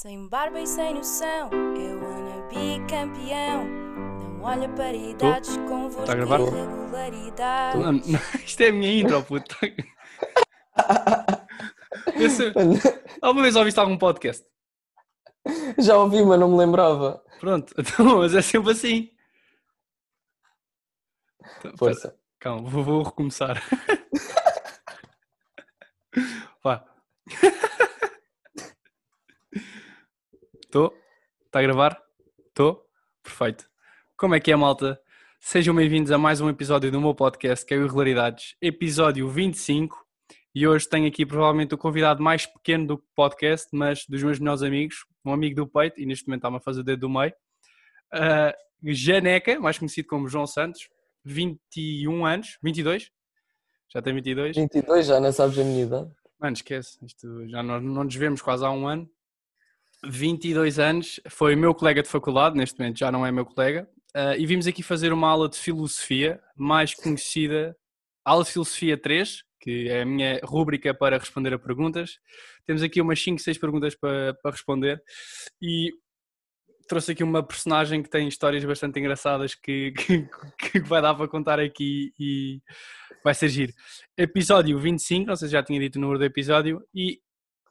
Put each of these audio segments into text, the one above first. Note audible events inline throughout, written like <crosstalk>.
Sem barba e sem noção, eu wanna be campeão. Não olha para idades convosco Tá a gravar? irregularidade. Não, não, <laughs> isto é a minha intro, puto. <laughs> Esse- alguma vez ouviste algum podcast? Já ouvi, mas não me lembrava. Pronto, <laughs> então, mas é sempre assim. Então, Força. pera, calma, vou, vou recomeçar. Vá. Estou? Está a gravar? Estou? Perfeito. Como é que é, malta? Sejam bem-vindos a mais um episódio do meu podcast, que é o Irregularidades, episódio 25. E hoje tenho aqui provavelmente o convidado mais pequeno do podcast, mas dos meus melhores amigos, um amigo do peito, e neste momento está-me a fazer o dedo do meio. Uh, Janeca, mais conhecido como João Santos, 21 anos, 22? Já tem 22? 22, já não sabes a minha idade. Mano, esquece, isto já nós não nos vemos quase há um ano. 22 anos, foi meu colega de faculdade, neste momento já não é meu colega, ah, e vimos aqui fazer uma aula de filosofia, mais conhecida, aula de filosofia 3, que é a minha rúbrica para responder a perguntas. Temos aqui umas 5, 6 perguntas para, para responder, e trouxe aqui uma personagem que tem histórias bastante engraçadas que, <laughs> que, que vai dar para contar aqui e vai ser giro. Episódio 25, não sei se já tinha dito o número do episódio, e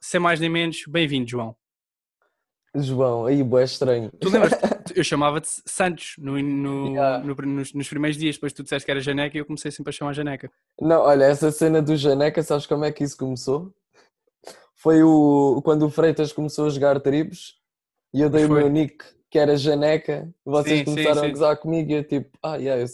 sem mais nem menos, bem-vindo, João. João, aí, boé estranho. Tu lembras? <laughs> Eu chamava-te Santos no, no- Yeah. no- nos, nos primeiros dias, depois tu disseste que era Janeca e eu comecei sempre a chamar Janeca. Não, olha, essa cena do Janeca, sabes como é que isso começou? Foi o, quando o Freitas começou a jogar tribos e eu dei Foi. o meu nick, que era Janeca, vocês Sim, sim, começaram sim. a gozar comigo e eu tipo, ah, yeah,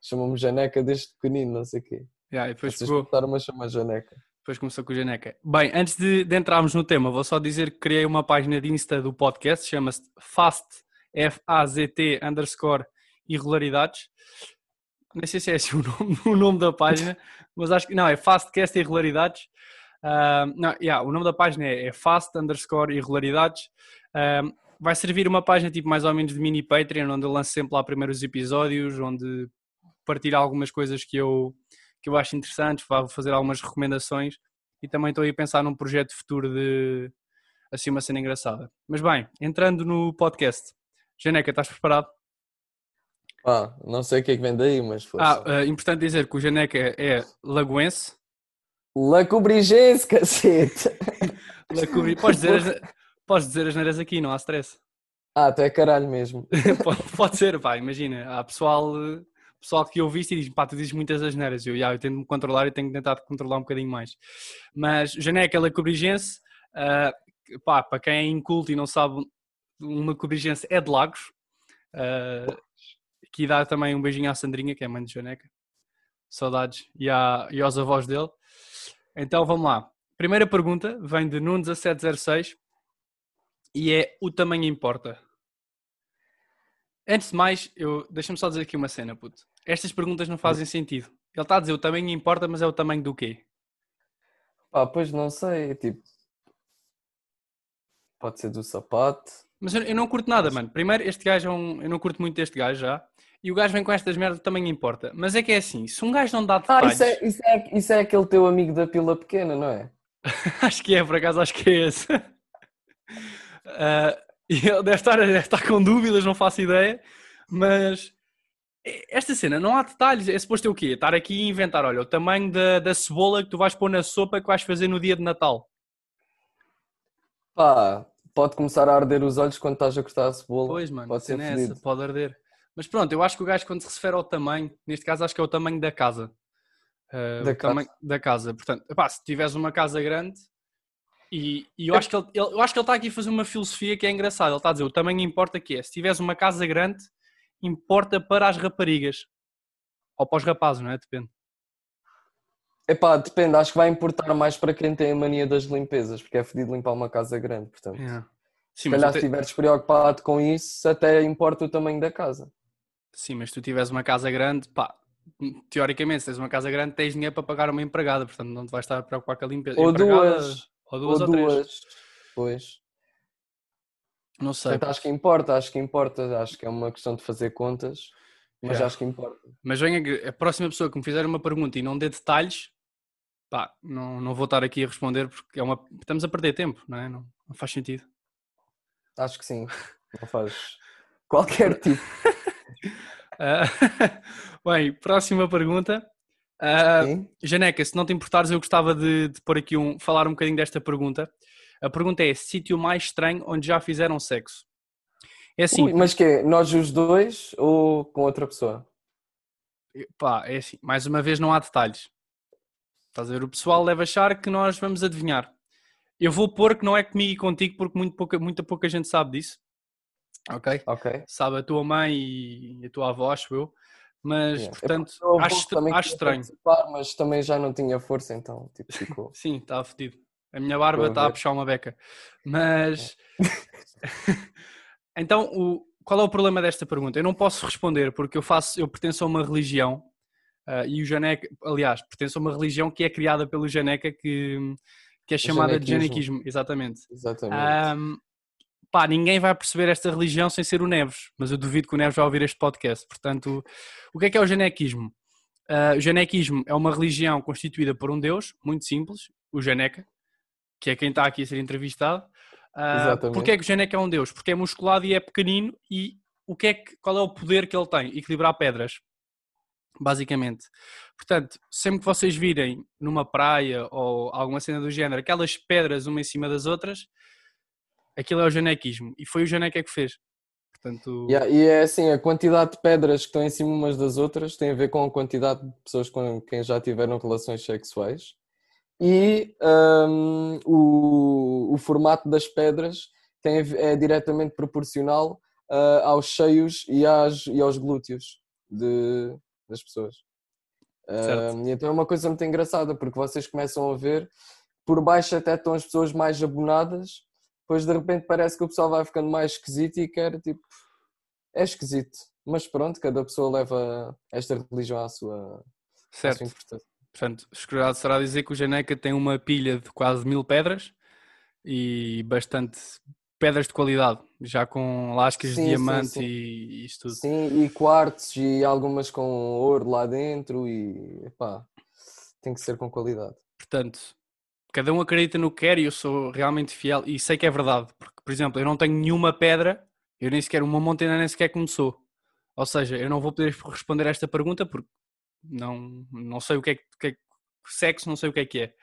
chamam-me Janeca desde pequenino, não sei o quê. Yeah, e depois, Vocês pegou, começaram a chamar Janeca. Depois começou com o Janeca. Bem, antes de, de entrarmos no tema, vou só dizer que criei uma página de Insta do podcast, chama-se Fast, F-A-Z-T, underscore, irregularidades. Nem sei se é assim o <laughs> nome, o nome da página, mas acho que não, é Fastcast Irregularidades. Ah, não, yeah, o nome da página é, é Fast underscore Irregularidades. Ah, vai servir uma página tipo mais ou menos de mini Patreon, onde eu lanço sempre lá primeiro os episódios, onde partilho algumas coisas que eu, que eu acho interessantes, vou fazer algumas recomendações e também estou aí a pensar num projeto futuro de assim uma cena engraçada. Mas bem, entrando no podcast, Janeca, estás preparado? Pá, não sei o que é que vem daí, mas foi. Ah, eh, importante dizer que o Janeca é lagoense. La Cobrigense, cacete! <laughs> Lacubri- Podes dizer, as, podes dizer as neiras aqui, não há stress. Ah, tu é caralho mesmo. <laughs> pode, pode ser, pá, imagina. Há pessoal, pessoal que eu viste e diz, pá, tu dizes muitas asneiras. Eu, já, eu tento me controlar e tenho tentado controlar um bocadinho mais. Mas Janeca Lacobrigense, ah, pá, para quem é inculto e não sabe, uma Lacobrigense é de Lagos. Ah, que dá também um beijinho à Sandrinha, que é mãe de Janeca. Saudades. E, à, e aos avós dele. Então vamos lá. Primeira pergunta vem de Nuno1706 e é o tamanho importa. Antes de mais, eu deixa-me só dizer aqui uma cena, puto. Estas perguntas não fazem sentido. Ele está a dizer o tamanho importa, mas é o tamanho do quê? Pá, pois não sei, tipo. Pode ser do sapato. Mas eu, eu não curto nada, mano. Primeiro, este gajo é um. Eu não curto muito este gajo já. E o gajo vem com estas merdas, tamanho importa. Mas é que é assim, se um gajo não dá Ah, detalhes. isso é, isso, é, isso é aquele teu amigo da pila pequena, não é? <laughs> acho que é, por acaso, acho que é esse. <laughs> Ah, e ele deve estar, deve estar com dúvidas, não faço ideia. Mas esta cena, não há detalhes. É suposto ter o quê? Estar aqui e inventar, olha, o tamanho da, da cebola que tu vais pôr na sopa que vais fazer no dia de Natal. Pá, pode começar a arder os olhos quando estás a cortar a cebola. Pois, mano, pode ser cena é essa, pode arder. Mas pronto, eu acho que o gajo, quando se refere ao tamanho, neste caso, acho que é o tamanho da casa. Ah, Da tamanho da casa. Portanto, epá, se tiveres uma casa grande, e, e eu, acho que ele, ele- eu acho que ele está aqui a fazer uma filosofia que é engraçada. Ele está a dizer: o tamanho importa que é. Se tiveres uma casa grande, importa para as raparigas. Ou para os rapazes, não é? Depende. Epá, depende, acho que vai importar mais para quem tem a mania das limpezas, porque é fedido limpar uma casa grande, portanto. Yeah. Se Sim, mas calhar se estiveres preocupado com isso, até importa o tamanho da casa. Sim, mas se tu tiveres uma casa grande, pá, teoricamente, se tens uma casa grande, tens dinheiro para pagar uma empregada, portanto não te vais estar a preocupar com a limpeza. Ou Empregada, duas. Ou duas ou, ou três. duas. Pois. Não sei. Portanto, acho que importa, acho que importa, acho que é uma questão de fazer contas, mas Yeah. acho que importa. Mas venha a próxima pessoa que me fizer uma pergunta e não dê detalhes, pá, não, não vou estar aqui a responder porque é uma, estamos a perder tempo, não é? Não, não faz sentido. Acho que sim. Não faz qualquer <laughs> tipo. Ah, <laughs> bem, próxima pergunta. Sim? Janeca, se não te importares, eu gostava de, de pôr aqui um, falar um bocadinho desta pergunta. A pergunta é: sítio mais estranho onde já fizeram sexo? É assim, Ui, mas que é? Nós os dois ou com outra pessoa? pá, é assim, mais uma vez não há detalhes. Estás a ver? O pessoal deve achar que nós vamos adivinhar. Eu vou pôr que não é comigo e contigo porque muito pouca, muita pouca gente sabe disso. Ok? Ok. Sabe a tua mãe e a tua avó, acho eu. Mas, Yeah. portanto, Eu, eu acho, acho estranho. Mas também já não tinha força, então tipo, <laughs> ficou. Sim, está fedido. A minha barba está a puxar uma beca. Mas. <laughs> então, o- qual é o problema desta pergunta? Eu não posso responder porque eu faço, eu pertenço a uma religião ah, e o Janeca, aliás, pertenço a uma religião que é criada pelo Janeca que, que é chamada de janequismo. exatamente. Exatamente. Ahm, pá, ninguém vai perceber esta religião sem ser o Neves, mas eu duvido que o Neves vai ouvir este podcast. Portanto, o que é que é o janequismo? Ah, o janequismo é uma religião constituída por um deus, muito simples, o Janeca, que é quem está aqui a ser entrevistado. Exatamente. Porquê é que o Janeca é um deus? Porque é musculado e é pequenino e o que é que, qual é o poder que ele tem? Equilibrar pedras, basicamente. Portanto, sempre que vocês virem numa praia ou alguma cena do género, aquelas pedras uma em cima das outras, aquilo é o janequismo. E foi o Janeca que fez. Portanto, Yeah, e é assim, a quantidade de pedras que estão em cima umas das outras tem a ver com a quantidade de pessoas com quem já tiveram relações sexuais e hum, o, o formato das pedras tem, é diretamente proporcional ah, aos seios e, às, e aos glúteos de, das pessoas. E então é uma coisa muito engraçada porque vocês começam a ver por baixo até estão as pessoas mais abonadas depois de repente parece que o pessoal vai ficando mais esquisito e quer tipo. É esquisito. Mas pronto, cada pessoa leva esta religião à sua, à certo. sua interpretação. Portanto, escusado será dizer que o Janeca tem uma pilha de quase mil pedras e bastante pedras de qualidade, já com lascas Sim, de sim, diamante sim. e isso tudo. Sim, e quartos e algumas com ouro lá dentro e pá, tem que ser com qualidade. Portanto, cada um acredita no que quer e eu sou realmente fiel e sei que é verdade, porque, por exemplo, eu não tenho nenhuma pedra, eu nem sequer, uma montanha nem sequer começou. Ou seja, eu não vou poder responder a esta pergunta porque não, não sei o que é que, é sexo, não sei o que é que é.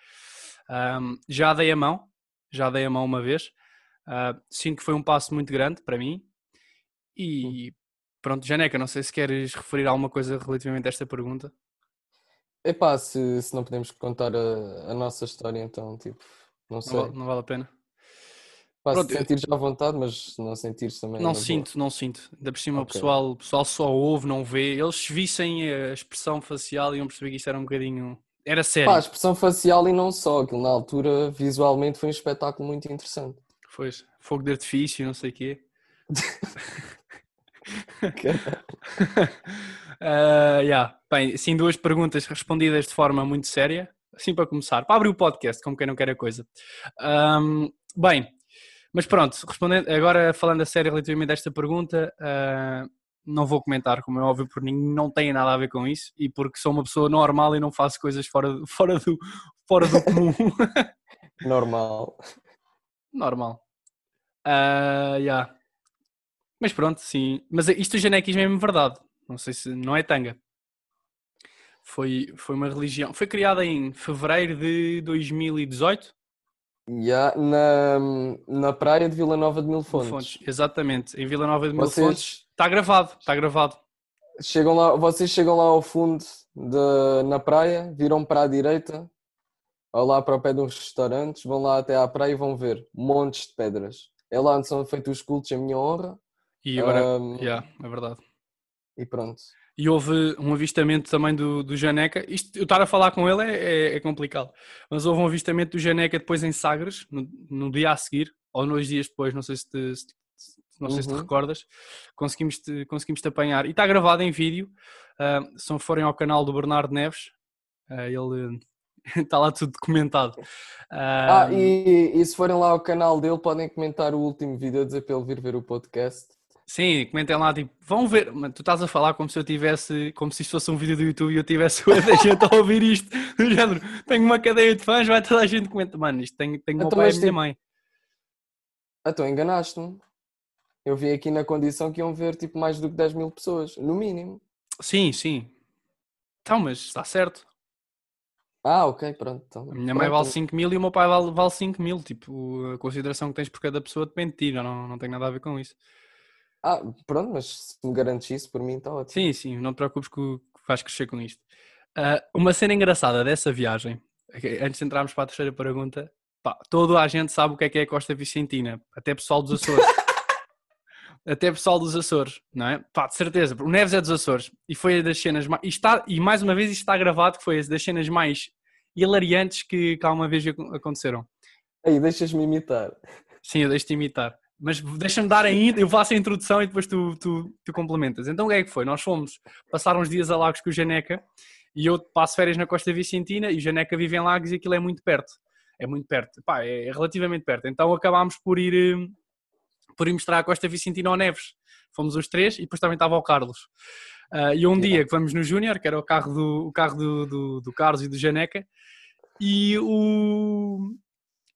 Ahm, já dei a mão, já dei a mão uma vez, Ah, sinto que foi um passo muito grande para mim e pronto, Janeca, não sei se queres referir alguma coisa relativamente a esta pergunta. Epá, se, se não podemos contar a, a nossa história, então, tipo, não Não, sei. vale- não vale a pena. Pá, Pronto, se eu- sentires à vontade, mas não sentires também. Não na boa. sinto, não sinto. Ainda por cima o Ok. pessoal, o pessoal só ouve, não vê. Eles se vissem a expressão facial iam perceber que isto era um bocadinho. Era sério. Pá, a expressão facial e não só, aquilo na altura visualmente foi um espetáculo muito interessante. Foi fogo de artifício, não sei o quê. <laughs> <laughs> Ah, yeah. Bem, assim, duas perguntas respondidas de forma muito séria. Assim para começar, para abrir o podcast, como quem não quer a coisa. Ahm, bem, mas pronto, respondendo, agora falando a sério relativamente a esta pergunta, ah, não vou comentar, como é óbvio, porque não tem nada a ver com isso e porque sou uma pessoa normal e não faço coisas fora, <laughs> fora, do, fora do comum. <laughs> Normal. Normal. Ah, yeah. Mas pronto, sim. Mas isto do janequismo é mesmo verdade. Não sei se não é tanga. Foi, foi uma religião. Foi criada em fevereiro de 2018. Já na, na praia de Vila Nova de Mil Fontes. Fontes. Exatamente. Em Vila Nova de Mil Vocês- Fontes. Está gravado. Está gravado. Chegam lá, vocês chegam lá ao fundo de, na praia, viram para a direita, ou lá para o pé de uns restaurantes, vão lá até à praia e vão ver montes de pedras. É lá onde são feitos os cultos em minha honra E agora. Ahm, Yeah, é verdade. e pronto. E houve um avistamento também do, do Janeca. Isto, eu estar a falar com ele é, é- é complicado. Mas houve um avistamento do Janeca depois em Sagres, no, no dia a seguir, ou dois dias depois, não sei se te, se- não sei se te Uhum. recordas. Conseguimos te, conseguimos te apanhar. E está gravado em vídeo. Ah, se não forem ao canal do Bernardo Neves, ah, ele <laughs> está lá tudo documentado. Ah, Ah, e, e se forem lá ao canal dele, podem comentar o último vídeo a dizer para ele vir ver o podcast. Sim, comentem lá, tipo, vão ver, Mano, tu estás a falar como se eu tivesse, como se isto fosse um vídeo do YouTube e eu tivesse <laughs> a gente a ouvir isto, do género, tenho uma cadeia de fãs, vai toda a gente comentar, mano, isto tem, tem o meu Então, pai e mas minha tipo- mãe. Ah, então enganaste-me. Eu vim aqui na condição que iam ver tipo mais do que 10 mil pessoas, no mínimo. Sim, sim. Então, mas está certo. Ah, ok, pronto. Então, A minha mãe pronto. vale 5 mil e o meu pai vale, vale 5 mil. Tipo, a consideração que tens por cada pessoa depende de ti, não, não tem nada a ver com isso. Ah, pronto, mas se me garantes isso, por mim está ótimo. Sim, sim, não te preocupes que vais crescer com isto. Ah, uma cena engraçada dessa viagem, antes de entrarmos para a terceira pergunta, pá, toda a gente sabe o que é que é a Costa Vicentina, até pessoal dos Açores. <laughs> até pessoal dos Açores, não é? Pá, de certeza, o Neves é dos Açores e foi das cenas mais. E, está, e mais uma vez isto está gravado que foi das cenas mais hilariantes que, que alguma vez acon- aconteceram. Aí, deixas-me imitar. Sim, eu deixo-te imitar. Mas deixa-me dar ainda, eu faço a introdução e depois tu, tu, tu complementas. Então o que é que foi? Nós fomos passar uns dias a Lagos com o Janeca e eu passo férias na Costa Vicentina e o Janeca vive em Lagos e aquilo é muito perto. É muito perto. Pá, é relativamente perto. Então acabámos por ir, eh, por ir mostrar a Costa Vicentina ao Neves. Fomos os três e depois também estava o Carlos. Ah, e um dia que vamos no Júnior, que era o carro, do, o carro do, do, do Carlos e do Janeca, e o...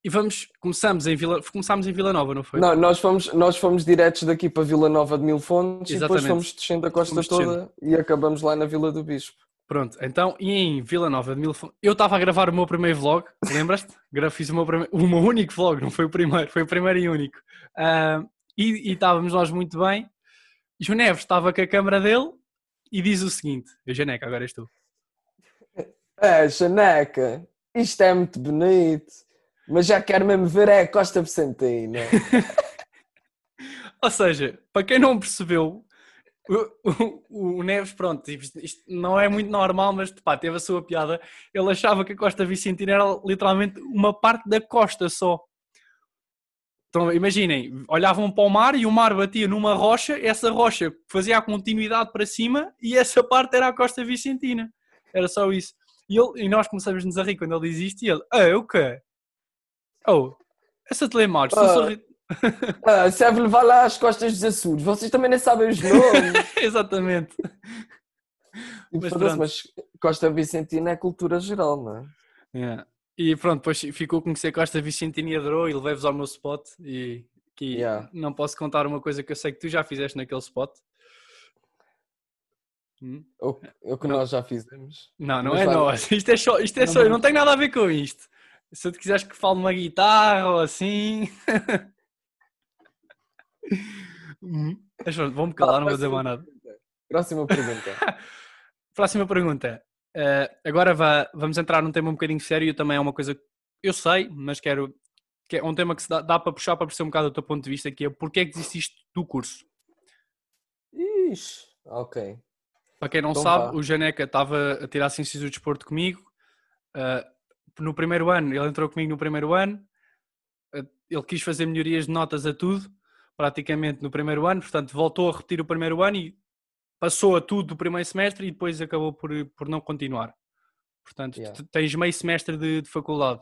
E vamos, começamos em Vila, começámos em Vila Nova, não foi? Não, nós fomos, nós fomos diretos daqui para Vila Nova de Mil Fontes e depois Exatamente. fomos descendo a costa Fomos toda e acabamos lá na Vila do Bispo. Pronto, então, e em Vila Nova de Mil Fontes, eu estava a gravar o meu primeiro vlog, lembras-te? <laughs> Fiz o meu, primeiro, o meu único vlog, não foi o primeiro, foi o primeiro e único. Ah, e, e estávamos nós muito bem. E o Neves estava com a câmera dele e diz o seguinte: Eu, Janeca, agora és tu. <laughs> É, Chaneca, isto é muito bonito, mas já quero mesmo ver é a Costa Vicentina. <laughs> Ou seja, para quem não percebeu, o, o- o Neves, pronto, isto isto não é muito normal, mas pá, teve a sua piada. Ele achava que a Costa Vicentina era literalmente uma parte da costa só. Então, imaginem, olhavam para o mar e o mar batia numa rocha, essa rocha fazia a continuidade para cima e essa parte era a Costa Vicentina. Era só isso. E, ele- e nós começamos a rir quando ele diz isto e ele, ah, o quê? Oh, essa telemares, tu Ah. sorri... Ah, serve levar lá às costas dos Açores, vocês também nem sabem os nomes. <laughs> Exatamente. E, Mas pronto. mas Costa Vicentina é cultura geral, não é? Yeah. E pronto, depois ficou a conhecer Costa Vicentina e adorou e levei-vos ao meu spot e que Yeah. não posso contar uma coisa que eu sei que tu já fizeste naquele spot. Hum? O, o que Não. nós já fizemos. Não, não Mas é nós. <laughs> Isto é só, isto é Não, só, eu não. não tenho nada a ver com isto. Se tu quiseres que fale uma guitarra ou assim. <laughs> Vou-me calar, não vou dizer mais nada. Próxima pergunta. <laughs> Próxima pergunta. Eh, agora vá- vamos entrar num tema um bocadinho sério, também é uma coisa que eu sei, mas quero que é um tema que se dá, dá para puxar para perceber um bocado do teu ponto de vista, que é porque é que desististe do curso? Ixi, ok. Para quem não Então sabe, o Janeca estava a tirar Ciências do Desporto comigo. eh, no primeiro ano, ele entrou comigo no primeiro ano. eh, ele quis fazer melhorias de notas a tudo, praticamente no primeiro ano, portanto voltou a repetir o primeiro ano e passou a tudo do primeiro semestre e depois acabou por, por não continuar. Portanto, Yeah. tens meio semestre de, de faculdade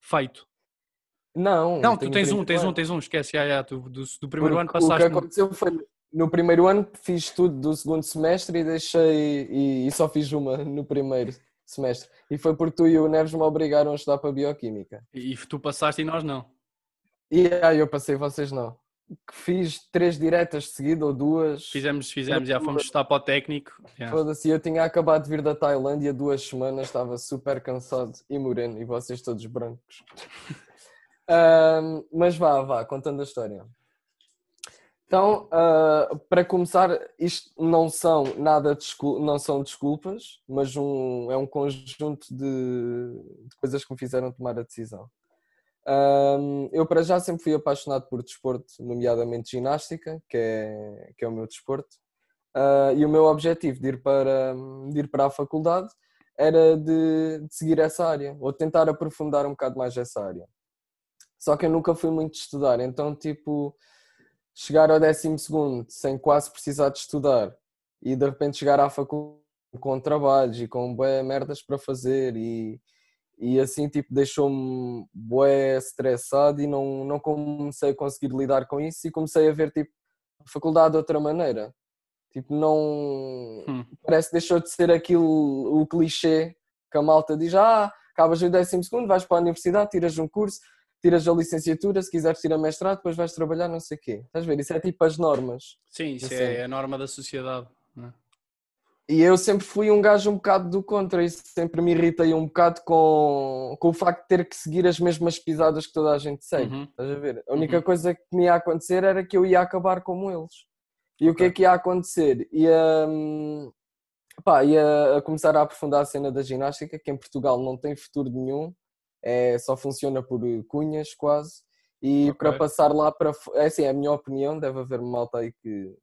feito. Não, Não, tu tens um, tens um, tens um, esquece, já, já, tu, do, do primeiro ano Porque O que passaste. no- aconteceu foi no primeiro ano fiz tudo do segundo semestre e deixei e, e só fiz uma no primeiro semestre. E foi porque tu e o Neves me obrigaram a estudar para Bioquímica. E tu passaste e nós não. E aí eu passei, vocês não. Que Fiz três diretas de seguida ou duas. Fizemos, fizemos, já fomos estudar para o técnico. Foda-se, eu tinha acabado de vir da Tailândia duas semanas, estava super cansado e moreno, e vocês todos brancos. <laughs> Ahm, mas vá, vá, contando a história. Então, ah, para começar, isto não são nada não são desculpas, mas um, é um conjunto de, de coisas que me fizeram tomar a decisão. Ahm, eu para já sempre fui apaixonado por desporto, nomeadamente ginástica, que é, que é o meu desporto. Ah, e o meu objetivo de ir para, de ir para a faculdade era de, de seguir essa área, ou tentar aprofundar um bocado mais essa área. Só que eu nunca fui muito estudar, então, tipo, chegar ao décimo segundo sem quase precisar de estudar e de repente chegar à faculdade com trabalhos e com bué merdas para fazer e, e assim, tipo, deixou-me bué estressado e não, não comecei a conseguir lidar com isso e comecei a ver, tipo, a faculdade de outra maneira. Tipo, não. Hum. Parece que deixou de ser aquilo, o clichê que a malta diz: ah, acabas o décimo segundo, vais para a universidade, tiras um curso, tiras a licenciatura, se quiseres tirar mestrado, depois vais trabalhar não sei o quê. Estás a ver? Isso é tipo as normas. Sim, isso Assim. é a norma da sociedade. não é? E eu sempre fui um gajo um bocado do contra, isso sempre me irritei um bocado com, com o facto de ter que seguir as mesmas pisadas que toda a gente segue. Uhum. Estás a ver? A única Uhum. coisa que me ia acontecer era que eu ia acabar como eles. E o que é que ia acontecer? Ia, hum, pá, ia começar a aprofundar a cena da ginástica, que em Portugal não tem futuro nenhum, é, só funciona por eh, cunhas quase. E Ok. para passar lá para. É assim, é a minha opinião, deve haver malta aí que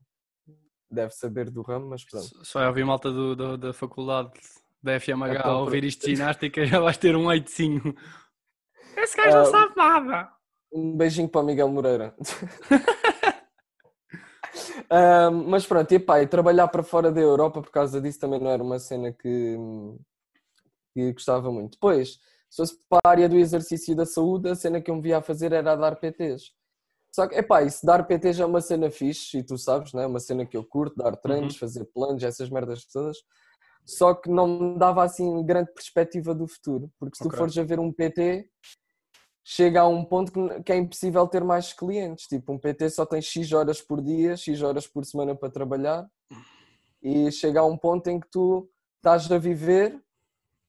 deve saber do ramo, mas pronto. Só é ouvir malta do, do- da faculdade da FMH Então, a ouvir isto de ginástica <laughs> já vais ter um eitinho. Esse gajo não Ah, sabe nada. Um beijinho para o Miguel Moreira. <laughs> Mas pronto, e pá, e trabalhar para fora da Europa por causa disso também não era uma cena que, que gostava muito. Depois, se fosse para a área do exercício e da saúde, a cena que eu me via a fazer era dar PTs. Só que, epá, isso dar PTs é uma cena fixe, e tu sabes, né? uma cena que eu curto, dar treinos, fazer planos, essas merdas todas. Só que não me dava assim grande perspectiva do futuro, porque se tu fores a ver um PT, chega a um ponto que- que é impossível ter mais clientes. Tipo, um PT só tem X horas por dia, X horas por semana para trabalhar, e chega a um ponto em que tu estás a viver,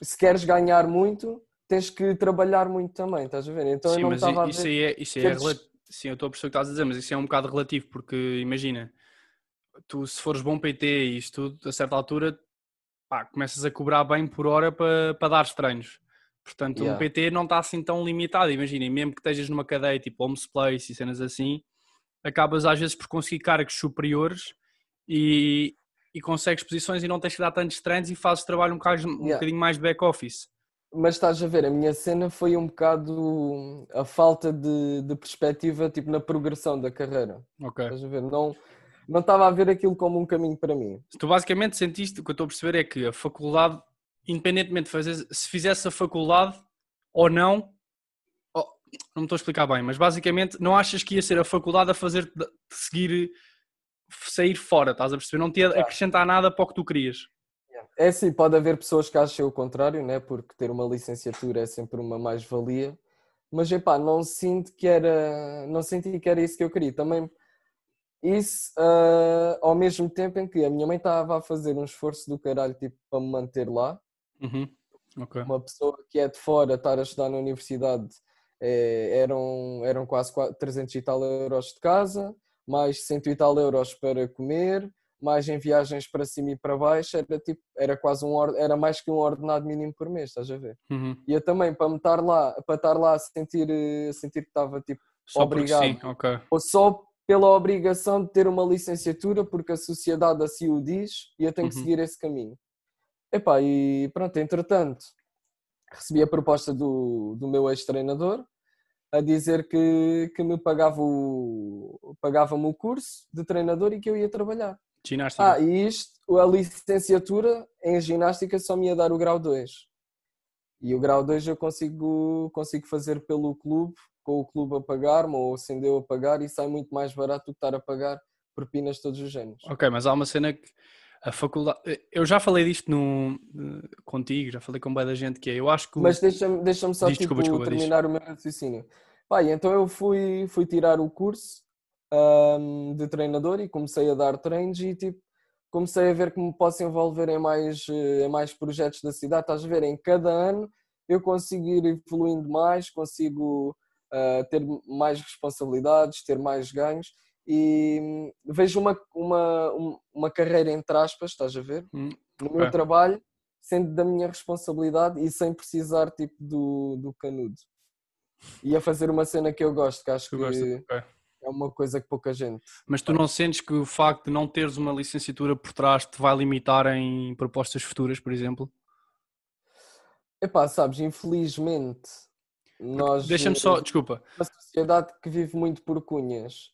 se queres ganhar muito, tens que trabalhar muito também, estás a ver? Então Sim, eu não mas estava a isso ver. aí é, isso é teres- rela- Sim, eu estou a perceber o que estás a dizer, mas isso é um bocado relativo, porque imagina, tu se fores bom PT e isto tudo, a certa altura, pá, começas a cobrar bem por hora para, para dar treinos. Portanto, um Yeah. PT não está assim tão limitado. Imagina, mesmo que estejas numa cadeia tipo Homes Place e cenas assim, acabas às vezes por conseguir cargos superiores e, e consegues posições e não tens que dar tantos treinos e fazes trabalho um bocadinho, um Yeah. bocadinho mais de back-office. Mas estás a ver, a minha cena foi um bocado a falta de, de perspectiva tipo, na progressão da carreira. Ok. Estás a ver? Não, não estava a ver aquilo como um caminho para mim. Tu basicamente sentiste, o que eu estou a perceber é que a faculdade, independentemente de fazer, se fizesse a faculdade ou não, oh, não me estou a explicar bem, mas basicamente não achas que ia ser a faculdade a fazer seguir, sair fora, estás a perceber? Não te ia acrescentar nada para o que tu querias. É assim, pode haver pessoas que achem o contrário, né? porque ter uma licenciatura é sempre uma mais-valia, mas epá, não sinto que era, não senti que era isso que eu queria. Também isso ah, ao mesmo tempo em que a minha mãe estava a fazer um esforço do caralho tipo, para me manter lá, Uhum. Ok. uma pessoa que é de fora estar a estudar na universidade eh, eram, eram quase qua- 300 e tal euros de casa, mais 100 e tal euros para comer, mais em viagens para cima e para baixo, era, tipo, era quase um era mais que um ordenado mínimo por mês, estás a ver? Uhum. E eu também, para estar lá, para estar lá a sentir, eh, a sentir que estava tipo, Só Obrigado. sim, ok. ou só pela obrigação de ter uma licenciatura, porque a sociedade assim o diz, e eu tenho que Uhum. seguir esse caminho. Epá, e pronto, entretanto, recebi a proposta do, do meu ex-treinador a dizer que, que me pagava o, pagava-me o curso de treinador e que eu ia trabalhar. Ginástica. Ah, e isto, a licenciatura em ginástica só me ia dar o grau 2. E o grau 2 eu consigo, consigo fazer pelo clube, com o clube a pagar-me ou sendo eu a pagar e sai muito mais barato do que estar a pagar propinas de todos os géneros. Ok, mas há uma cena que a faculdade. Eu já falei disto contigo, já falei com bem da gente que é. Eu acho que. o- Mas deixa-me deixa só Diz, tipo, desculpa, desculpa, diz. terminar o meu raciocínio. E então eu fui, fui tirar o curso ahm, de treinador e comecei a dar treinos e tipo, comecei a ver que me posso envolver em mais, eh, em mais projetos da cidade. Estás a ver? Em cada ano eu consigo ir evoluindo mais, consigo ah, ter mais responsabilidades, ter mais ganhos e hum, vejo uma, uma, um- uma carreira entre aspas, estás a ver? Hum, no meu trabalho, sendo da minha responsabilidade e sem precisar tipo do, do canudo. E a fazer uma cena que eu gosto, que acho Tu que gostas? Ok. É uma coisa que pouca gente. Mas tu não sentes que o facto de não teres uma licenciatura por trás te vai limitar em propostas futuras, por exemplo? Epá, sabes, infelizmente nós Deixa-me só, desculpa, uma sociedade que vive muito por cunhas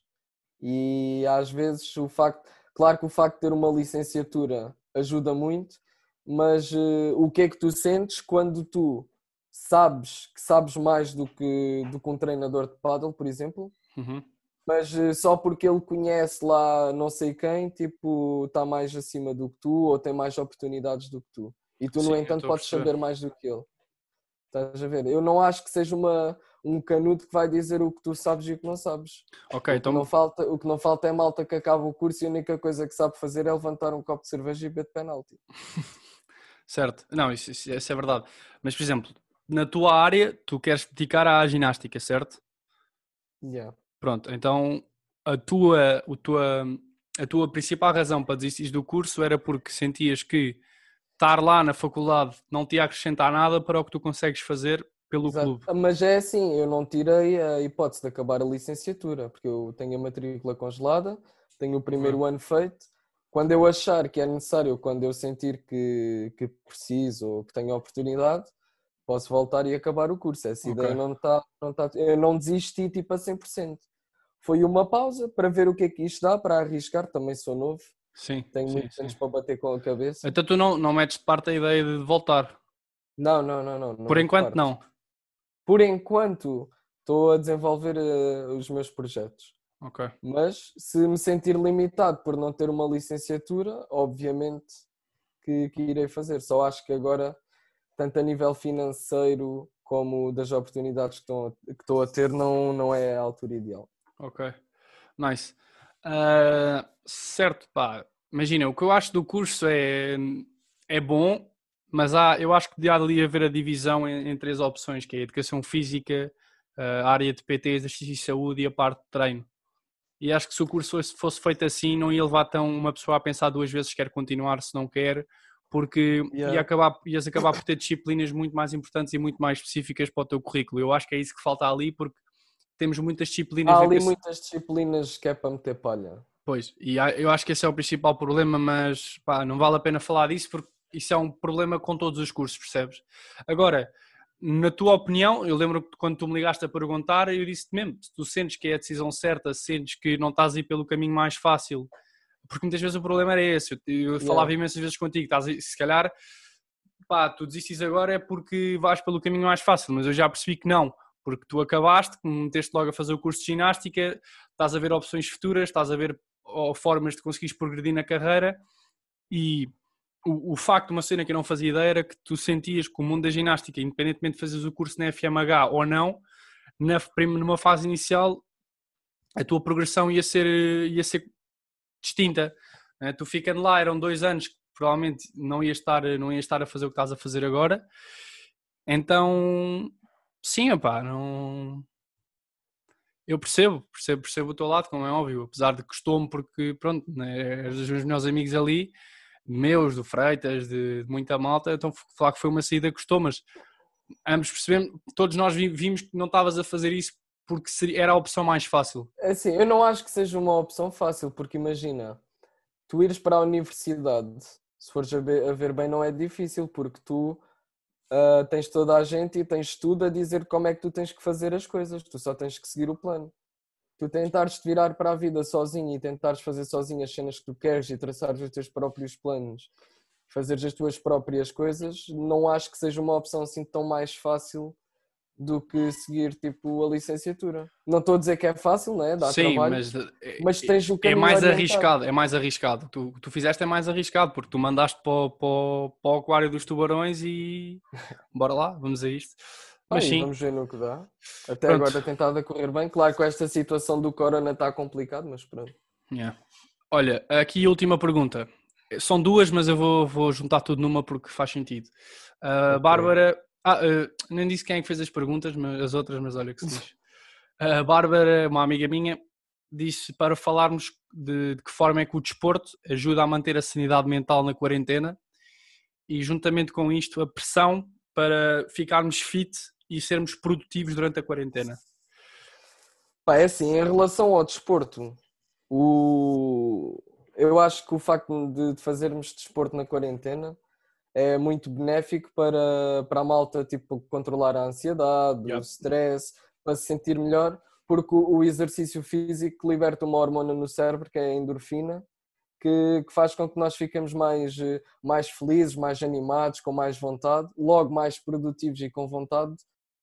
e às vezes o facto, claro que o facto de ter uma licenciatura ajuda muito, mas eh, o que é que tu sentes quando tu sabes que sabes mais do que, do que um treinador de paddle, por exemplo, Uhum. Mas eh, só porque ele conhece lá não sei quem, tipo, está mais acima do que tu ou tem mais oportunidades do que tu. E tu, Sim, no entanto, podes saber mais do que ele. Estás a ver? Eu não acho que seja uma, um canudo que vai dizer o que tu sabes e o que não sabes. Ok, o, então. que não falta, o que não falta é malta que acaba o curso e a única coisa que sabe fazer é levantar um copo de cerveja e beber de penalti. <laughs> Certo. Não, isso, isso, isso é verdade. Mas, por exemplo, na tua área, tu queres dedicar à ginástica, certo? Yeah. Pronto, então a tua, o tua, a tua principal razão para desistir do curso era porque sentias que estar lá na faculdade não te ia acrescentar nada para o que tu consegues fazer pelo Exato. clube. Mas é assim, eu não tirei a hipótese de acabar a licenciatura, porque eu tenho a matrícula congelada, tenho o primeiro Uhum. ano feito. Quando eu achar que é necessário, quando eu sentir que, que preciso ou que tenho a oportunidade, posso voltar e acabar o curso. Essa Ok. ideia não está. Não tá, eu não desisti tipo a 100%. Foi uma pausa para ver o que é que isto dá, para arriscar. Também sou novo, Sim, tenho sim, muitos sim. anos para bater com a cabeça. Então tu não, não metes de parte a ideia de voltar. Não, não, não. não, não Por enquanto parte. não. Por enquanto, estou a desenvolver eh, os meus projetos. Ok. Mas se me sentir limitado por não ter uma licenciatura, obviamente que, que irei fazer. Só acho que agora, tanto a nível financeiro como das oportunidades que estou, a- ter, não, não é a altura ideal. Ok, nice. Ah, certo, pá, imagina, o que eu acho do curso é, é bom, mas há, eu acho que devia ali haver a divisão em, em três opções, que é a educação física, a área de PT, exercício e saúde e a parte de treino. E acho que se o curso fosse feito assim, não ia levar tão uma pessoa a pensar duas vezes se quer continuar, se não quer, porque Yeah. ia acabar, ias acabar por ter disciplinas muito mais importantes e muito mais específicas para o teu currículo. Eu acho que é isso que falta ali, porque temos muitas disciplinas Há ali muitas disciplinas que é para meter palha. Pois, e eu acho que esse é o principal problema, mas pá, não vale a pena falar disso porque isso é um problema com todos os cursos, percebes? Agora, na tua opinião, eu lembro que quando tu me ligaste a perguntar, eu disse-te mesmo, se tu sentes que é a decisão certa, sentes que não estás a ir pelo caminho mais fácil, porque muitas vezes o problema era esse, eu, eu Yeah. falava imensas vezes contigo, estás a, se calhar, pá, tu desistes agora é porque vais pelo caminho mais fácil, mas eu já percebi que não, porque tu acabaste, meteste logo a fazer o curso de ginástica, estás a ver opções futuras, estás a ver formas de conseguires progredir na carreira e o, o facto de uma cena que eu não fazia ideia era que tu sentias que o mundo da ginástica, independentemente de fazeres o curso na FMH ou não, na, numa fase inicial a tua progressão ia ser, ia ser distinta. né? Tu ficando lá, eram dois anos que provavelmente não ias estar, não ias estar a fazer o que estás a fazer agora. Então, sim, opá, não... Eu percebo, percebo, percebo o teu lado, como é óbvio, apesar de custou-me porque, pronto, né, dos meus melhores amigos ali, meus, do Freitas, de, de muita malta, então falar que foi uma saída que custou, mas ambos percebemos, todos nós vi- vimos que não estavas a fazer isso porque seria- era a opção mais fácil. Assim, eu não acho que seja uma opção fácil, porque imagina, tu ires para a universidade, se fores a ver, bem, não é difícil, porque tu ah, tens toda a gente e tens tudo a dizer como é que tu tens que fazer as coisas, tu só tens que seguir o plano. Tu tentares te virar para a vida sozinho e tentares fazer sozinho as cenas que tu queres e traçares os teus próprios planos, fazeres as tuas próprias coisas, não acho que seja uma opção assim tão mais fácil do que seguir tipo a licenciatura. Não estou a dizer que é fácil, né? Dá Sim, trabalho, mas, é- mas tens o é caminho mais orientado. arriscado, é mais arriscado. Tu, o que tu fizeste é mais arriscado, porque tu mandaste para, o- para, para o aquário dos tubarões e <laughs> bora lá, vamos a isto. Mas Aí, sim, vamos ver no que dá. Até Pronto. agora tem estado a correr bem. Claro que esta situação do corona está complicado, mas pronto. Yeah. Olha, aqui a última pergunta. São duas, mas eu vou, vou juntar tudo numa porque faz sentido. A Ok. Bárbara, ah, eh, nem disse quem é que fez as perguntas, mas as outras, mas olha que se diz. A Bárbara, uma amiga minha, disse para falarmos de, de que forma é que o desporto ajuda a manter a sanidade mental na quarentena e, juntamente com isto, a pressão para ficarmos fit e sermos produtivos durante a quarentena. Pá, é assim, em relação ao desporto, o... eu acho que o facto de fazermos desporto na quarentena é muito benéfico para, para a malta tipo, controlar a ansiedade, Yep. o stress, para se sentir melhor, porque o o exercício físico liberta uma hormona no cérebro, que é a endorfina, que, que faz com que nós fiquemos mais, mais felizes, mais animados, com mais vontade, logo mais produtivos e com vontade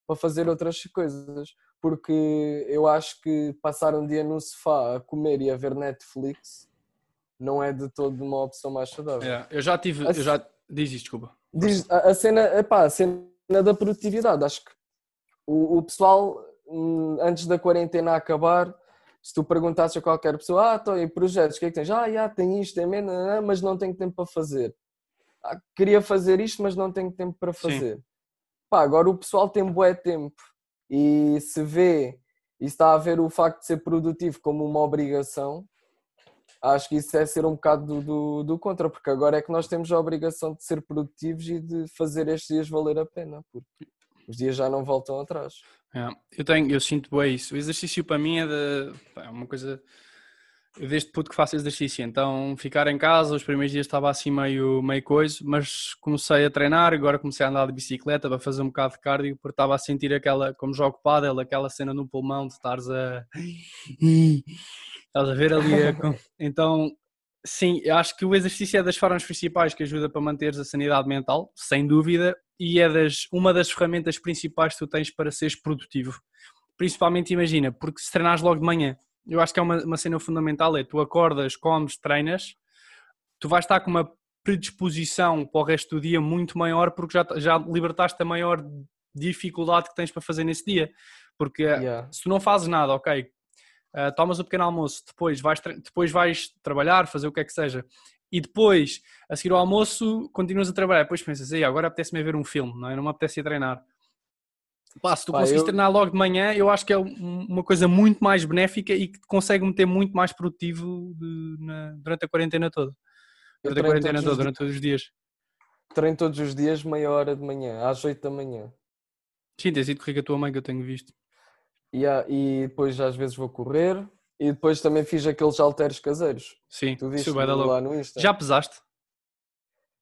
para fazer outras coisas. Porque eu acho que passar um dia no sofá a comer e a ver Netflix não é de todo uma opção mais saudável. É, eu já tive, eu já diz isto, desculpa. Diz- a, a cena, epá, a cena da produtividade, acho que o, o pessoal hum, antes da quarentena acabar, se tu perguntasses a qualquer pessoa, ah, então, e projetos, o que é que tens? Ah, já, tem isto, tem menos, mas não tenho tempo para fazer. Ah, queria fazer isto, mas não tenho tempo para fazer. Sim. Pá, agora o pessoal tem bué tempo e se vê e está a ver o facto de ser produtivo como uma obrigação, acho que isso é ser um bocado do, do, do, contra, porque agora é que nós temos a obrigação de ser produtivos e de fazer estes dias valer a pena, porque os dias já não voltam atrás. É, eu tenho, eu sinto bem isso. O exercício para mim é, de, é uma coisa. Desde puto que faço exercício, então ficar em casa, os primeiros dias estava assim meio, meio coisa, mas comecei a treinar, agora comecei a andar de bicicleta para fazer um bocado de cardio, porque estava a sentir aquela, como jogo pádel, aquela cena no pulmão de estares a... Estás a ver ali? A... <laughs> Então, sim, eu acho que o exercício é das formas principais que ajuda para manteres a sanidade mental, sem dúvida, e é das, uma das ferramentas principais que tu tens para seres produtivo. Principalmente, imagina, porque se treinares logo de manhã, eu acho que é uma, uma cena fundamental, é tu acordas, comes, treinas, tu vais estar com uma predisposição para o resto do dia muito maior porque já, já libertaste a maior dificuldade que tens para fazer nesse dia. Porque yeah. se tu não fazes nada, ok, uh, tomas o pequeno almoço, depois vais, depois vais trabalhar, fazer o que é que seja, e depois, a seguir ao almoço, continuas a trabalhar, depois pensas, aí agora apetece-me ver um filme, não é? Não me apetece ir treinar. Pá, se tu Pá, conseguires eu... treinar logo de manhã, eu acho que é uma coisa muito mais benéfica e que te consegue meter muito mais produtivo de, na, durante a quarentena toda. Durante a quarentena toda, durante todos os dias. Treino todos os dias, meia hora de manhã, às 8 da manhã. Sim, tens ido correr com a tua mãe que eu tenho visto. Yeah, e depois às vezes vou correr e depois também fiz aqueles halteres caseiros. Sim, tu viste lá no Insta. Já pesaste?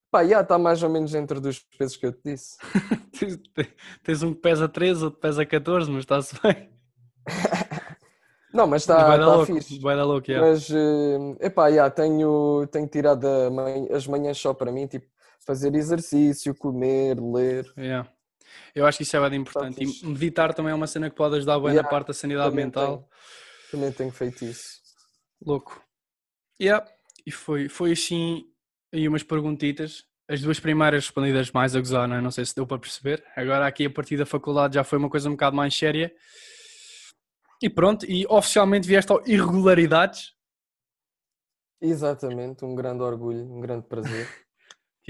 Pá, já está mais ou menos dentro dos pesos que eu te disse. <laughs> Tens um que pesa 13, outro que pesa 14, mas está-se bem. <laughs> Não, mas está tá, tá fixe. Vai dar louco, yeah. Mas, uh, epá, yeah, tenho, tenho tirado as manhãs só para mim, tipo, fazer exercício, comer, ler. Yeah. Eu acho que isso é bem importante. E meditar também é uma cena que pode ajudar bem yeah, na parte da sanidade mental. Tenho, também tenho feito isso. Louco. Yeah. E foi, foi assim, aí umas perguntitas. As duas primeiras respondidas mais a gozar, não, é? não sei se deu para perceber. Agora aqui a partir da faculdade já foi uma coisa um bocado mais séria. E pronto, e oficialmente vieste ao Irregularidades. Exatamente, um grande orgulho, um grande prazer. <laughs>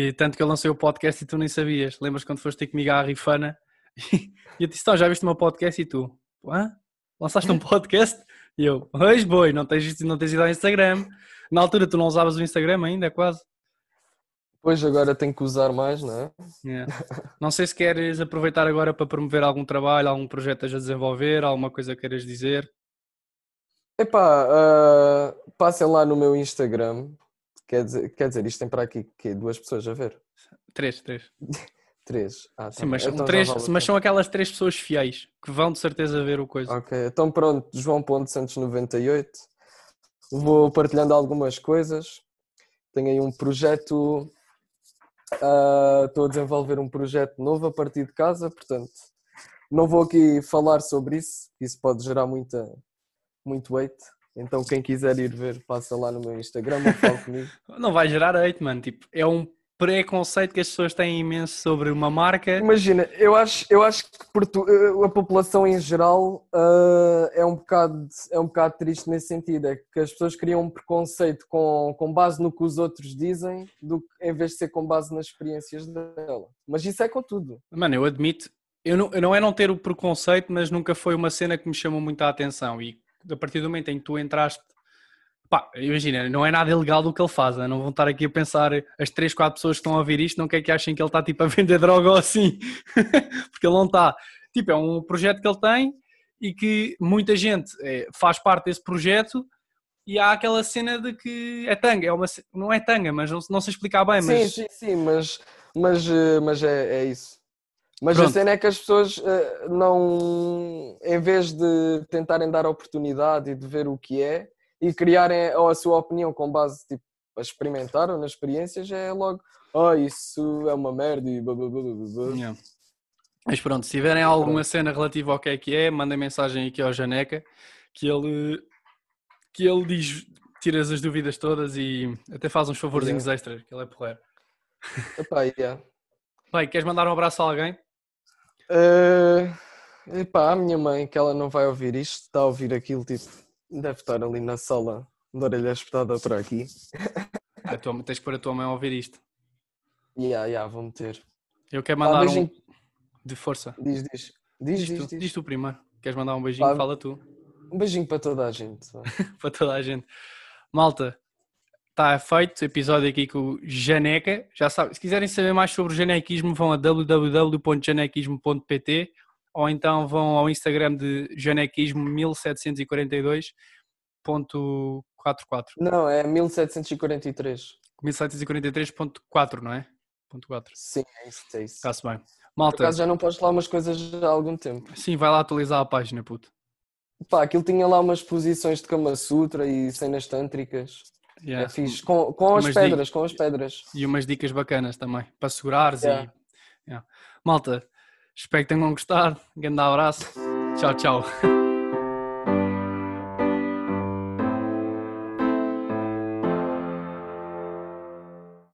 E tanto que eu lancei o podcast e tu nem sabias. Lembras quando foste ter comigo à Rifana? <laughs> E eu disse: Então, já viste o meu podcast? E tu, hã? Lançaste um <laughs> podcast? E eu, pois boi, não tens, não tens ido ao Instagram. Na altura tu não usavas o Instagram ainda, quase. Pois agora tenho que usar mais, não é? Yeah. <laughs> Não sei se queres aproveitar agora para promover algum trabalho, algum projeto a desenvolver, alguma coisa queiras dizer. Epá, uh, passem lá no meu Instagram, Quer dizer, quer dizer, isto tem para aqui que duas pessoas a ver? Três, três. <laughs> três. Ah, tá Sim, mas, então três, mas são aquelas três pessoas fiéis que vão de certeza ver o coisa. Ok, então pronto, João Ponte Santos 98. Vou partilhando algumas coisas. Tenho aí um projeto. Uh, estou a desenvolver um projeto novo a partir de casa, portanto, não vou aqui falar sobre isso, isso pode gerar muita, muito weight. Então quem quiser ir ver, passa lá no meu Instagram ou fala comigo. <laughs> Não vai gerar hate, mano. Tipo, é um preconceito que as pessoas têm imenso sobre uma marca. Imagina, eu acho, eu acho que eh, a população em geral uh, é, um bocado, é um bocado triste nesse sentido. É que as pessoas criam um preconceito com, com base no que os outros dizem, do, em vez de ser com base nas experiências dela. Mas isso é com tudo. Mano, eu admito, eu não, eu não é não ter o preconceito, mas nunca foi uma cena que me chamou muita atenção. E a partir do momento em que tu entraste, pá, imagina, não é nada ilegal do que ele faz, né? não vão estar aqui a pensar, as 3, 4 pessoas que estão a ouvir isto, não quer que achem que ele está tipo a vender <laughs> droga ou assim, <laughs> porque ele não está. Tipo, é um projeto que ele tem e que muita gente é, faz parte desse projeto e há aquela cena de que é tanga, é uma, não é tanga, mas não, não sei explicar bem. Mas... Sim, sim, sim, mas, mas, eh, mas é, é isso. Mas Pronto. a cena é que as pessoas uh, não, em vez de tentarem dar oportunidade e de ver o que é e criarem a sua opinião com base tipo, a experimentar ou nas experiências, é logo, oh, isso é uma merda e blá blá blá blá. Yeah. Mas pronto, se tiverem alguma cena relativa ao que é que é, mandem mensagem aqui ao Janeca que ele, que ele diz, tira as dúvidas todas e até faz uns favorzinhos yeah. extras, que ele é porreiro. Epá, yeah. Bem, queres mandar um abraço a alguém? Uh, Epá, a minha mãe, que ela não vai ouvir isto, está a ouvir aquilo, tipo, deve estar ali na sala de orelha espetada para aqui. A tua, tens pôr a tua mãe a ouvir isto. Ya, yeah, ya, yeah, vou meter. Eu quero mandar um beijinho. de força. Diz, diz. Diz, Diz, diz, tu, diz. diz tu primeiro. Queres mandar um beijinho? Pá, Fala tu. Um beijinho para toda a gente. <laughs> para toda a gente. Malta, está feito episódio aqui com o Janeca. Já sabe, se quiserem saber mais sobre o janequismo, vão a www.janequismo.pt ou então vão ao Instagram de janequismo1742.44. Não, é 1743. 1743.4, não é? Ponto 4. Sim, é isso, é isso. Está-se bem. Por Malta, acaso já não posto lá umas coisas há algum tempo. sim, vai lá atualizar a página, puto. Pá, aquilo tinha lá umas posições de Kama Sutra e cenas tântricas. Yeah. É fixe. Com, com as Umas pedras, com as pedras. E umas dicas bacanas também, para segurares Yeah. e... Yeah. Malta, espero que tenham gostado. Um grande abraço. Tchau, tchau. <laughs>